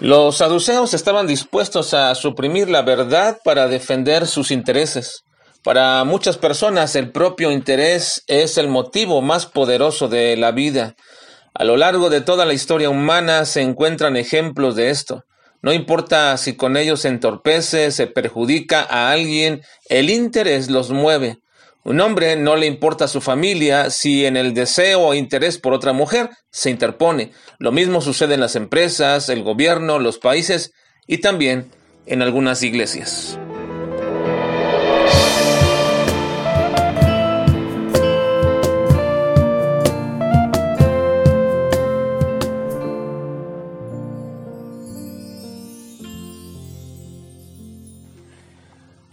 Los saduceos estaban dispuestos a suprimir la verdad para defender sus intereses. Para muchas personas el propio interés es el motivo más poderoso de la vida. A lo largo de toda la historia humana se encuentran ejemplos de esto. No importa si con ellos se entorpece, se perjudica a alguien, el interés los mueve. Un hombre no le importa a su familia si en el deseo o interés por otra mujer se interpone. Lo mismo sucede en las empresas, el gobierno, los países y también en algunas iglesias.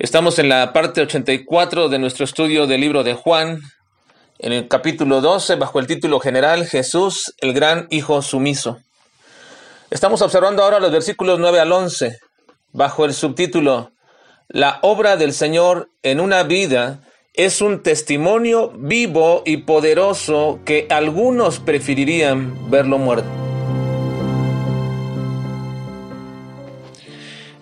Estamos en la parte 84 de nuestro estudio del libro de Juan, en el capítulo 12, bajo el título general Jesús, el gran Hijo sumiso. Estamos observando ahora los versículos 9 al 11, bajo el subtítulo La obra del Señor en una vida es un testimonio vivo y poderoso que algunos preferirían verlo muerto.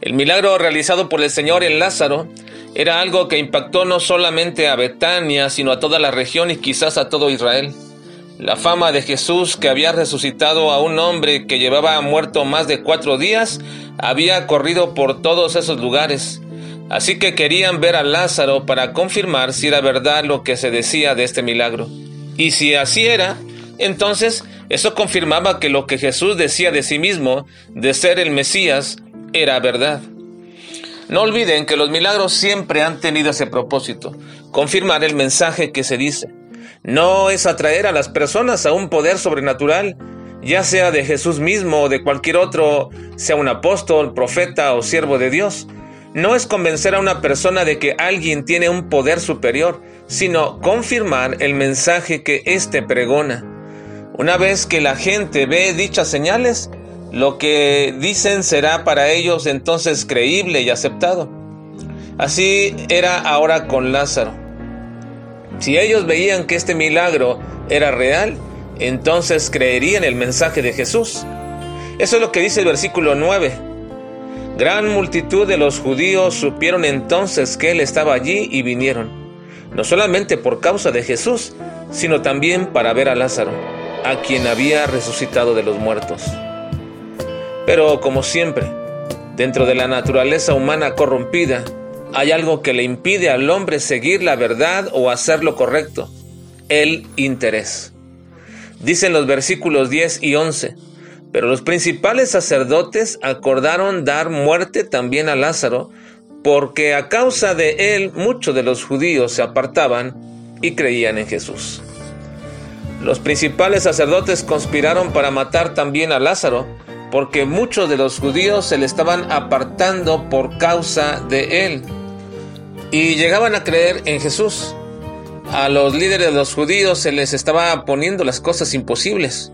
El milagro realizado por el Señor en Lázaro era algo que impactó no solamente a Betania, sino a toda la región y quizás a todo Israel. La fama de Jesús, que había resucitado a un hombre que llevaba muerto más de cuatro días, había corrido por todos esos lugares. Así que querían ver a Lázaro para confirmar si era verdad lo que se decía de este milagro. Y si así era, entonces eso confirmaba que lo que Jesús decía de sí mismo, de ser el Mesías, era verdad. No olviden que los milagros siempre han tenido ese propósito, confirmar el mensaje que se dice. No es atraer a las personas a un poder sobrenatural, ya sea de Jesús mismo o de cualquier otro, sea un apóstol, profeta o siervo de Dios. No es convencer a una persona de que alguien tiene un poder superior, sino confirmar el mensaje que éste pregona. Una vez que la gente ve dichas señales, lo que dicen será para ellos entonces creíble y aceptado. Así era ahora con Lázaro. Si ellos veían que este milagro era real, entonces creerían el mensaje de Jesús. Eso es lo que dice el versículo 9. Gran multitud de los judíos supieron entonces que Él estaba allí y vinieron, no solamente por causa de Jesús, sino también para ver a Lázaro, a quien había resucitado de los muertos. Pero como siempre, dentro de la naturaleza humana corrompida, hay algo que le impide al hombre seguir la verdad o hacer lo correcto, el interés. Dicen los versículos 10 y 11, pero los principales sacerdotes acordaron dar muerte también a Lázaro, porque a causa de él muchos de los judíos se apartaban y creían en Jesús. Los principales sacerdotes conspiraron para matar también a Lázaro, porque muchos de los judíos se le estaban apartando por causa de él y llegaban a creer en Jesús. A los líderes de los judíos se les estaba poniendo las cosas imposibles.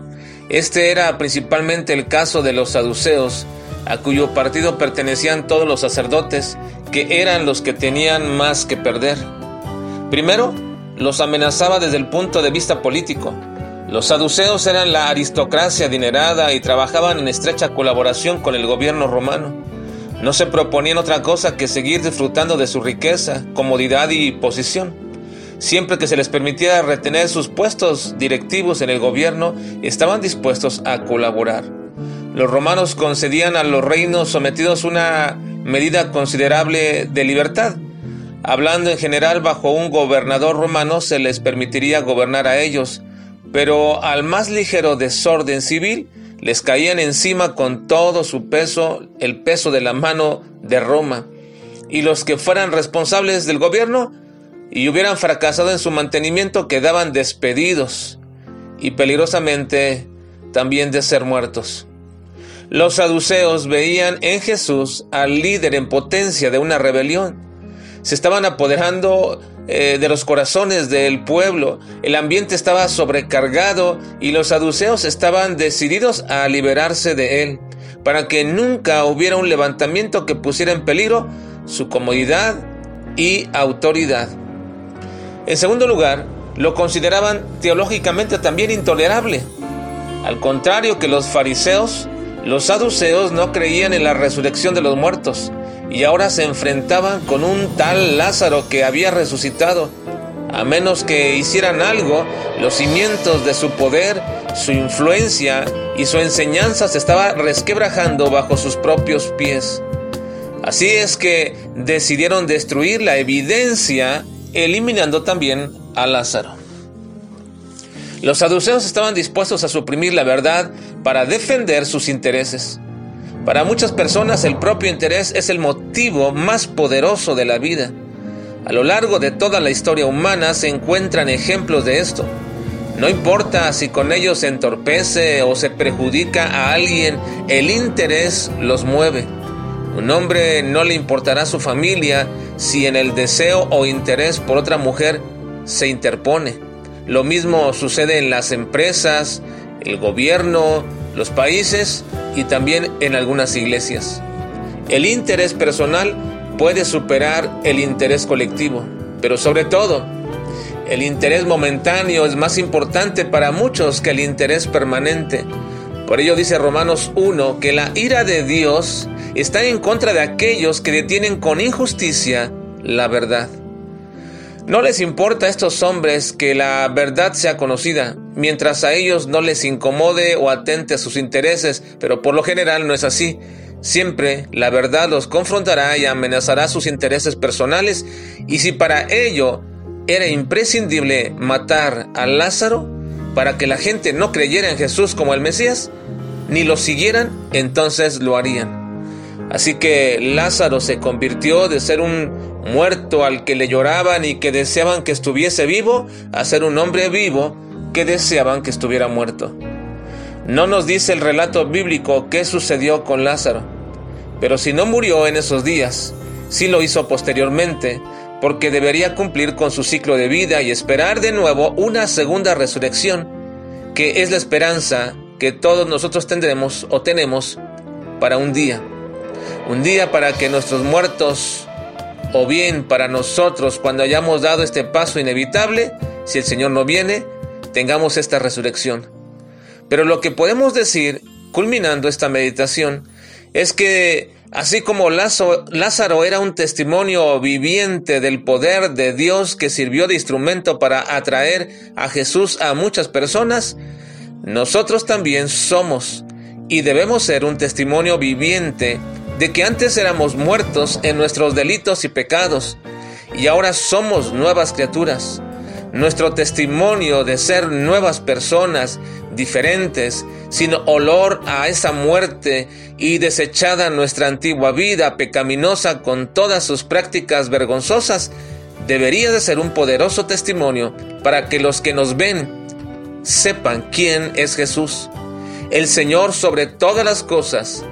Este era principalmente el caso de los saduceos, a cuyo partido pertenecían todos los sacerdotes, que eran los que tenían más que perder. Primero, los amenazaba desde el punto de vista político. Los saduceos eran la aristocracia adinerada y trabajaban en estrecha colaboración con el gobierno romano. No se proponían otra cosa que seguir disfrutando de su riqueza, comodidad y posición. Siempre que se les permitiera retener sus puestos directivos en el gobierno, estaban dispuestos a colaborar. Los romanos concedían a los reinos sometidos una medida considerable de libertad. Hablando en general, bajo un gobernador romano se les permitiría gobernar a ellos, pero al más ligero desorden civil les caían encima con todo su peso el peso de la mano de Roma, y los que fueran responsables del gobierno y hubieran fracasado en su mantenimiento quedaban despedidos y peligrosamente también de ser muertos. Los saduceos veían en Jesús al líder en potencia de una rebelión. Se estaban apoderando eh, de los corazones del pueblo. El ambiente estaba sobrecargado y los saduceos estaban decididos a liberarse de él, para que nunca hubiera un levantamiento que pusiera en peligro su comodidad y autoridad. En segundo lugar, lo consideraban teológicamente también intolerable. Al contrario que los fariseos, Los saduceos no creían en la resurrección de los muertos y ahora se enfrentaban con un tal Lázaro que había resucitado. A menos que hicieran algo, los cimientos de su poder, su influencia y su enseñanza se estaba resquebrajando bajo sus propios pies. Así es que decidieron destruir la evidencia, eliminando también a Lázaro. Los saduceos estaban dispuestos a suprimir la verdad para defender sus intereses. Para muchas personas el propio interés es el motivo más poderoso de la vida. A lo largo de toda la historia humana se encuentran ejemplos de esto. No importa si con ellos se entorpece o se perjudica a alguien, el interés los mueve. Un hombre no le importará su familia si en el deseo o interés por otra mujer se interpone. Lo mismo sucede en las empresas, el gobierno, los países y también en algunas iglesias. El interés personal puede superar el interés colectivo, pero sobre todo, el interés momentáneo es más importante para muchos que el interés permanente. Por ello dice Romanos 1 que la ira de Dios está en contra de aquellos que detienen con injusticia la verdad. No les importa a estos hombres que la verdad sea conocida, mientras a ellos no les incomode o atente a sus intereses, pero por lo general no es así. Siempre la verdad los confrontará y amenazará sus intereses personales, y si para ello era imprescindible matar a Lázaro para que la gente no creyera en Jesús como el Mesías, ni lo siguieran, entonces lo harían. Así que Lázaro se convirtió de ser un muerto al que le lloraban y que deseaban que estuviese vivo, a ser un hombre vivo que deseaban que estuviera muerto. No nos dice el relato bíblico qué sucedió con Lázaro, pero si no murió en esos días, sí lo hizo posteriormente, porque debería cumplir con su ciclo de vida y esperar de nuevo una segunda resurrección, que es la esperanza que todos nosotros tendremos o tenemos para un día. Un día para que nuestros muertos o bien para nosotros cuando hayamos dado este paso inevitable, si el Señor no viene, tengamos esta resurrección. Pero lo que podemos decir, culminando esta meditación, es que así como Lázaro era un testimonio viviente del poder de Dios que sirvió de instrumento para atraer a Jesús a muchas personas, nosotros también somos y debemos ser un testimonio viviente de que antes éramos muertos en nuestros delitos y pecados, y ahora somos nuevas criaturas. Nuestro testimonio de ser nuevas personas, diferentes, sin olor a esa muerte y desechada nuestra antigua vida pecaminosa con todas sus prácticas vergonzosas, debería de ser un poderoso testimonio para que los que nos ven sepan quién es Jesús, el Señor sobre todas las cosas,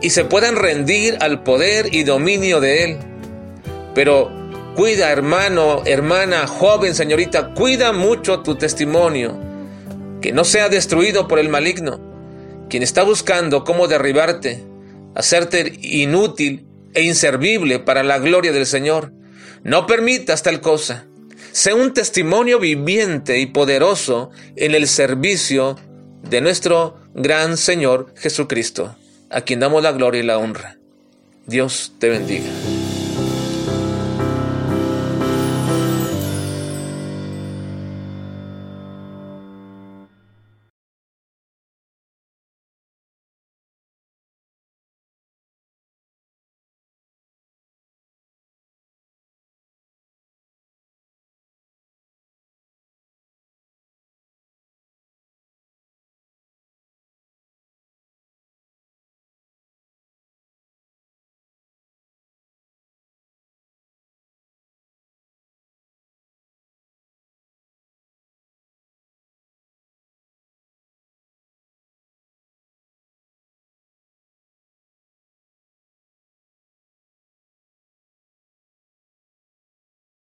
y se puedan rendir al poder y dominio de Él. Pero cuida, hermano, hermana, joven, señorita, cuida mucho tu testimonio, que no sea destruido por el maligno, quien está buscando cómo derribarte, hacerte inútil e inservible para la gloria del Señor. No permitas tal cosa. Sé un testimonio viviente y poderoso en el servicio de nuestro gran Señor Jesucristo a quien damos la gloria y la honra. Dios te bendiga.